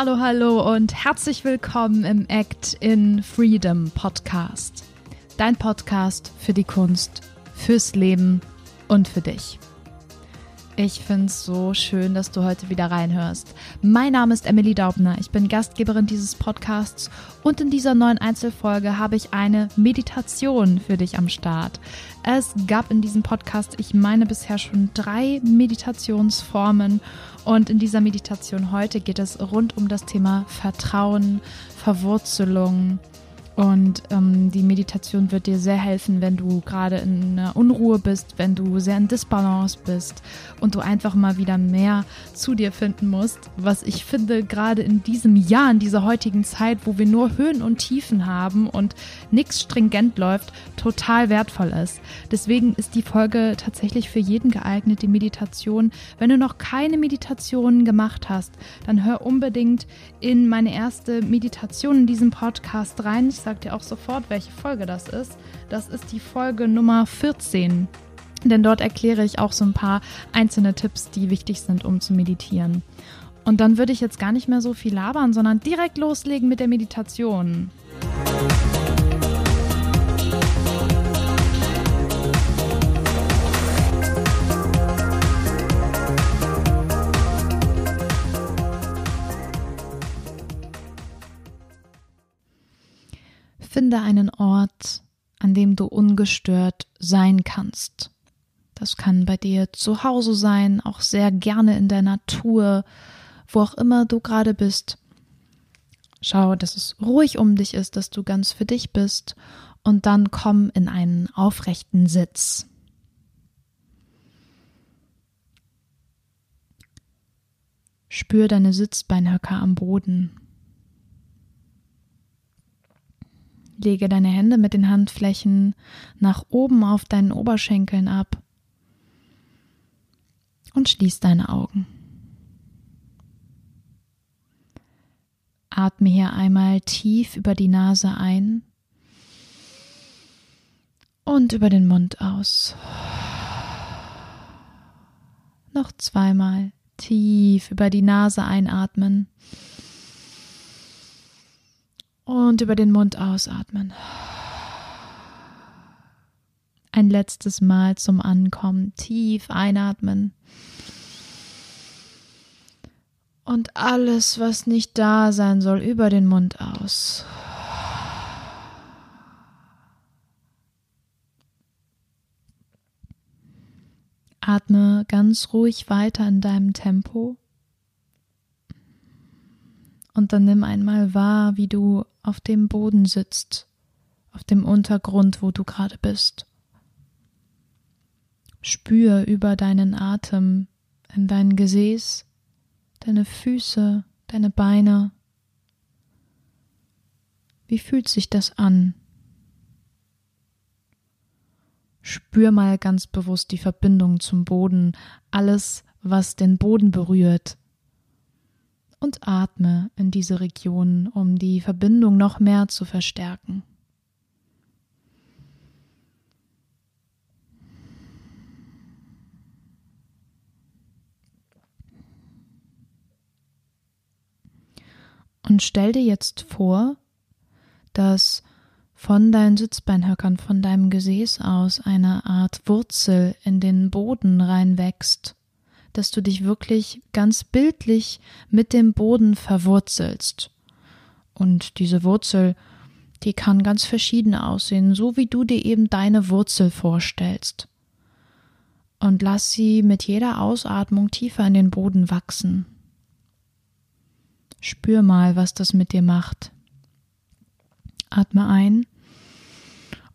Hallo, hallo und herzlich willkommen im Act in Freedom Podcast. Dein Podcast für die Kunst, fürs Leben und für dich. Ich finde es so schön, dass du heute wieder reinhörst. Mein Name ist Emily Daubner. Ich bin Gastgeberin dieses Podcasts und in dieser neuen Einzelfolge habe ich eine Meditation für dich am Start. Es gab in diesem Podcast, ich meine bisher schon drei Meditationsformen und in dieser Meditation heute geht es rund um das Thema Vertrauen, Verwurzelung, und ähm, die Meditation wird dir sehr helfen, wenn du gerade in einer Unruhe bist, wenn du sehr in Disbalance bist und du einfach mal wieder mehr zu dir finden musst. Was ich finde, gerade in diesem Jahr, in dieser heutigen Zeit, wo wir nur Höhen und Tiefen haben und nichts stringent läuft, total wertvoll ist. Deswegen ist die Folge tatsächlich für jeden geeignet, die Meditation. Wenn du noch keine Meditation gemacht hast, dann hör unbedingt in meine erste Meditation in diesem Podcast rein. Ich sage dir auch sofort, welche Folge das ist. Das ist die Folge Nummer 14. Denn dort erkläre ich auch so ein paar einzelne Tipps, die wichtig sind, um zu meditieren. Und dann würde ich jetzt gar nicht mehr so viel labern, sondern direkt loslegen mit der Meditation. Finde einen Ort, an dem du ungestört sein kannst. Das kann bei dir zu Hause sein, auch sehr gerne in der Natur, wo auch immer du gerade bist. Schau, dass es ruhig um dich ist, dass du ganz für dich bist und dann komm in einen aufrechten Sitz. Spür deine Sitzbeinhöcker am Boden. Lege deine Hände mit den Handflächen nach oben auf deinen Oberschenkeln ab und schließ deine Augen. Atme hier einmal tief über die Nase ein und über den Mund aus. Noch zweimal tief über die Nase einatmen und über den Mund ausatmen. Ein letztes Mal zum Ankommen. Tief einatmen. Und alles, was nicht da sein soll, über den Mund aus. Atme ganz ruhig weiter in deinem Tempo. Und dann nimm einmal wahr, wie du auf dem Boden sitzt, auf dem Untergrund, wo du gerade bist. Spür über deinen Atem in dein Gesäß, deine Füße, deine Beine. Wie fühlt sich das an? Spür mal ganz bewusst die Verbindung zum Boden, alles, was den Boden berührt, und atme in diese Region, um die Verbindung noch mehr zu verstärken. Und stell dir jetzt vor, dass von deinen Sitzbeinhöckern, von deinem Gesäß aus eine Art Wurzel in den Boden reinwächst dass du dich wirklich ganz bildlich mit dem Boden verwurzelst. Und diese Wurzel, die kann ganz verschieden aussehen, so wie du dir eben deine Wurzel vorstellst. Und lass sie mit jeder Ausatmung tiefer in den Boden wachsen. Spür mal, was das mit dir macht. Atme ein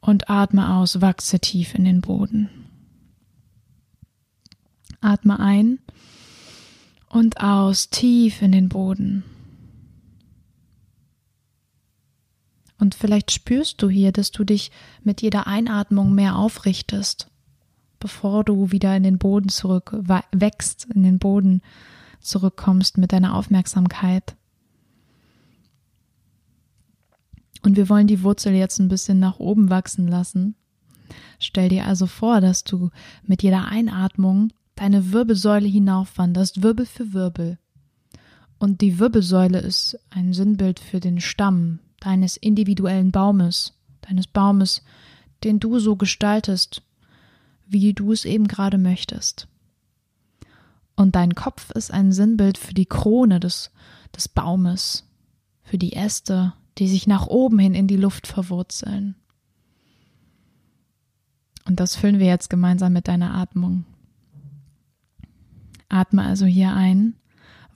und atme aus, wachse tief in den Boden. Atme ein und aus tief in den Boden. Und vielleicht spürst du hier, dass du dich mit jeder Einatmung mehr aufrichtest, bevor du wieder in den Boden zurück wächst, in den Boden zurückkommst mit deiner Aufmerksamkeit. Und wir wollen die Wurzel jetzt ein bisschen nach oben wachsen lassen. Stell dir also vor, dass du mit jeder Einatmung deine Wirbelsäule hinaufwanderst, Wirbel für Wirbel. Und die Wirbelsäule ist ein Sinnbild für den Stamm deines individuellen Baumes, deines Baumes, den du so gestaltest, wie du es eben gerade möchtest. Und dein Kopf ist ein Sinnbild für die Krone des, des Baumes, für die Äste, die sich nach oben hin in die Luft verwurzeln. Und das füllen wir jetzt gemeinsam mit deiner Atmung. Atme also hier ein,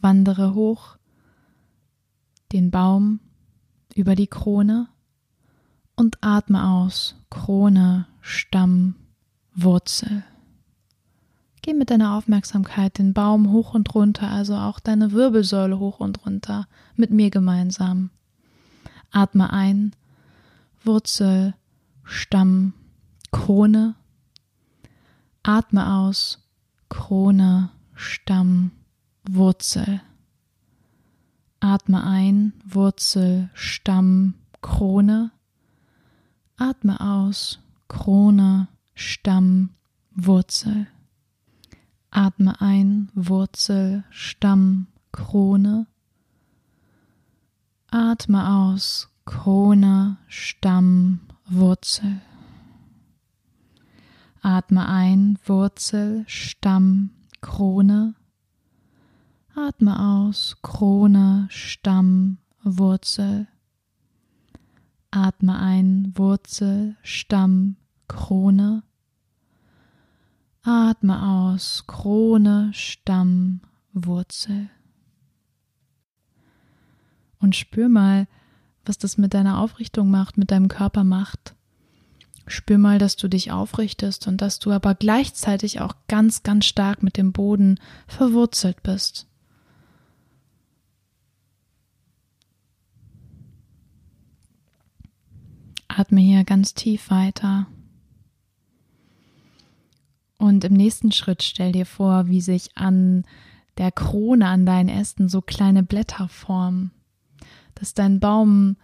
wandere hoch den Baum über die Krone und atme aus Krone, Stamm, Wurzel. Geh mit deiner Aufmerksamkeit den Baum hoch und runter, also auch deine Wirbelsäule hoch und runter, mit mir gemeinsam. Atme ein, Wurzel, Stamm, Krone. Atme aus, Krone, Stamm, Wurzel. Atme ein, Wurzel, Stamm, Krone. Atme aus, Krone, Stamm, Wurzel. Atme ein, Wurzel, Stamm, Krone. Atme aus, Krone, Stamm, Wurzel. Atme ein, Wurzel, Stamm, Krone. Atme aus, Krone, Stamm, Wurzel. Atme ein, Wurzel, Stamm, Krone. Atme aus, Krone, Stamm, Wurzel. Und spür mal, was das mit deiner Aufrichtung macht, mit deinem Körper macht. Spür mal, dass du dich aufrichtest und dass du aber gleichzeitig auch ganz, ganz stark mit dem Boden verwurzelt bist. Atme hier ganz tief weiter. Und im nächsten Schritt stell dir vor, wie sich an der Krone an deinen Ästen so kleine Blätter formen, dass dein Baum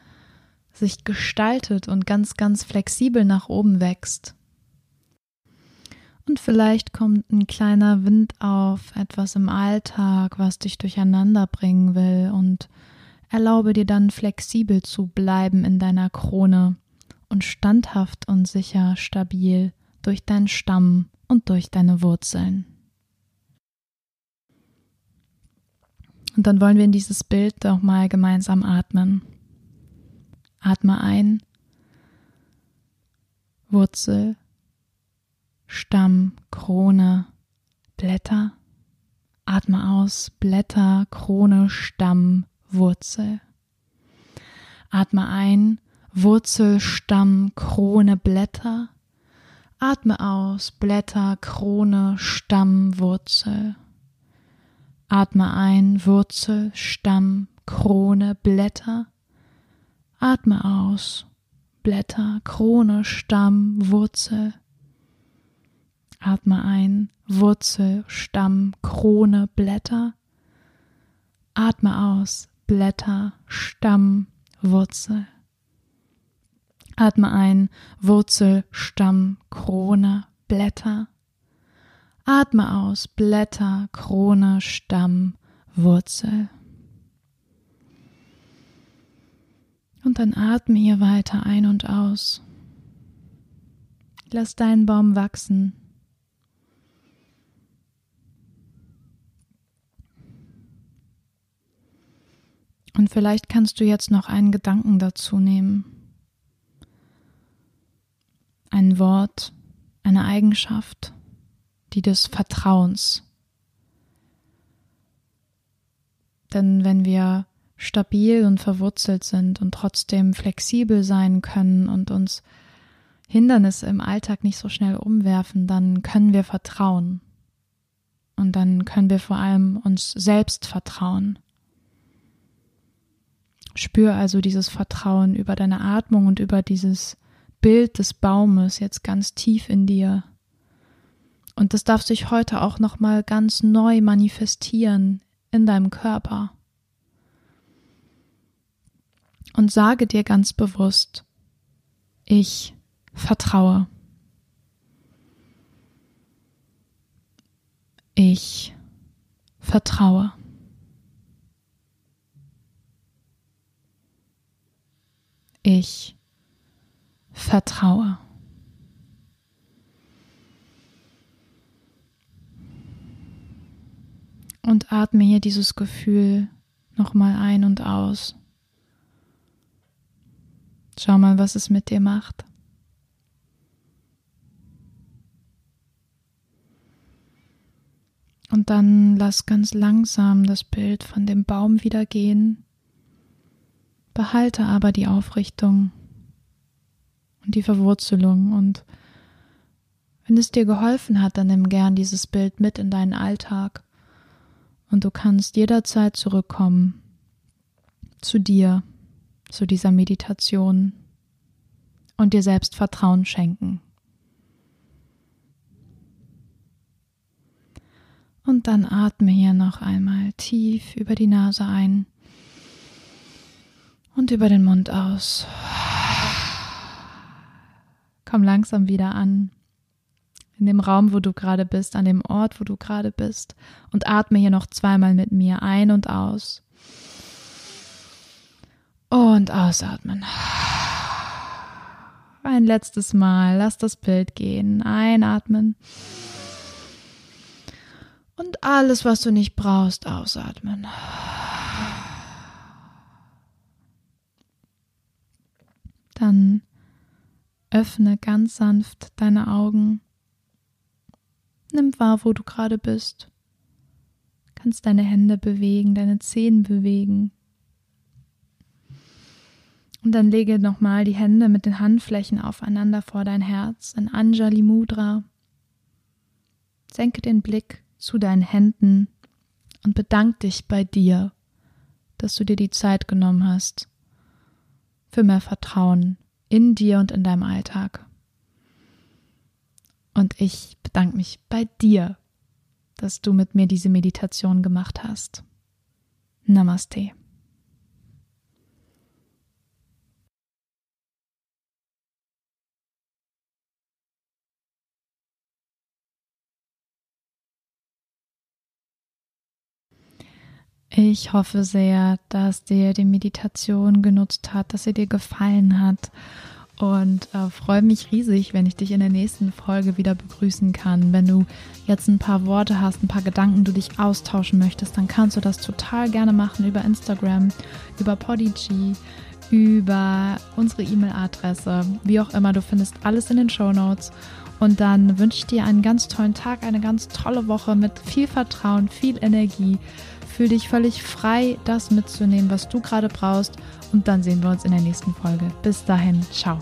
sich gestaltet und ganz, ganz flexibel nach oben wächst. Und vielleicht kommt ein kleiner Wind auf, etwas im Alltag, was dich durcheinander bringen will und erlaube dir dann flexibel zu bleiben in deiner Krone und standhaft und sicher stabil durch deinen Stamm und durch deine Wurzeln. Und dann wollen wir in dieses Bild auch mal gemeinsam atmen. Atme ein, Wurzel, Stamm, Krone, Blätter. Atme aus, Blätter, Krone, Stamm, Wurzel. Atme ein, Wurzel, Stamm, Krone, Blätter. Atme aus, Blätter, Krone, Stamm, Wurzel. Atme ein, Wurzel, Stamm, Krone, Blätter. Atme aus, Blätter, Krone, Stamm, Wurzel. Atme ein, Wurzel, Stamm, Krone, Blätter. Atme aus, Blätter, Stamm, Wurzel. Atme ein, Wurzel, Stamm, Krone, Blätter. Atme aus, Blätter, Krone, Stamm, Wurzel. Und dann atme hier weiter ein und aus. Lass deinen Baum wachsen. Und vielleicht kannst du jetzt noch einen Gedanken dazu nehmen ein Wort, eine Eigenschaft, die des Vertrauens. Denn wenn wir stabil und verwurzelt sind und trotzdem flexibel sein können und uns Hindernisse im Alltag nicht so schnell umwerfen, dann können wir vertrauen. Und dann können wir vor allem uns selbst vertrauen. Spür also dieses Vertrauen über deine Atmung und über dieses Bild des Baumes jetzt ganz tief in dir. Und das darf sich heute auch noch mal ganz neu manifestieren in deinem Körper und sage dir ganz bewusst, ich vertraue. Ich vertraue. Ich vertraue. Und atme hier dieses Gefühl nochmal ein und aus. Schau mal, was es mit dir macht. Und dann lass ganz langsam das Bild von dem Baum wieder gehen. Behalte aber die Aufrichtung und die Verwurzelung. Und wenn es dir geholfen hat, dann nimm gern dieses Bild mit in deinen Alltag. Und du kannst jederzeit zurückkommen zu dir, zu dieser Meditation und dir selbst Vertrauen schenken. Und dann atme hier noch einmal tief über die Nase ein und über den Mund aus. Komm langsam wieder an. In dem Raum, wo du gerade bist, an dem Ort, wo du gerade bist. Und atme hier noch zweimal mit mir ein und aus. Und ausatmen. Ein letztes Mal. Lass das Bild gehen. Einatmen. Und alles, was du nicht brauchst, ausatmen. Dann öffne ganz sanft deine Augen. Nimm wahr, wo du gerade bist. Kannst deine Hände bewegen, deine Zehen bewegen. Und dann lege nochmal die Hände mit den Handflächen aufeinander vor dein Herz in Anjali Mudra. Senke den Blick zu deinen Händen und bedank dich bei dir, dass du dir die Zeit genommen hast für mehr Vertrauen in dir und in deinem Alltag. Und ich bedanke mich bei dir, dass du mit mir diese Meditation gemacht hast. Namaste. Ich hoffe sehr, dass dir die Meditation genutzt hat, dass sie dir gefallen hat und äh, freue mich riesig, wenn ich dich in der nächsten Folge wieder begrüßen kann. Wenn du jetzt ein paar Worte hast, ein paar Gedanken, du dich austauschen möchtest, dann kannst du das total gerne machen über Instagram, über Podigy, über unsere E-Mail-Adresse, wie auch immer. Du findest alles in den Show Notes. Und dann wünsche ich dir einen ganz tollen Tag, eine ganz tolle Woche mit viel Vertrauen, viel Energie Fühl dich völlig frei, das mitzunehmen, was du gerade brauchst. Und dann sehen wir uns in der nächsten Folge. Bis dahin, ciao.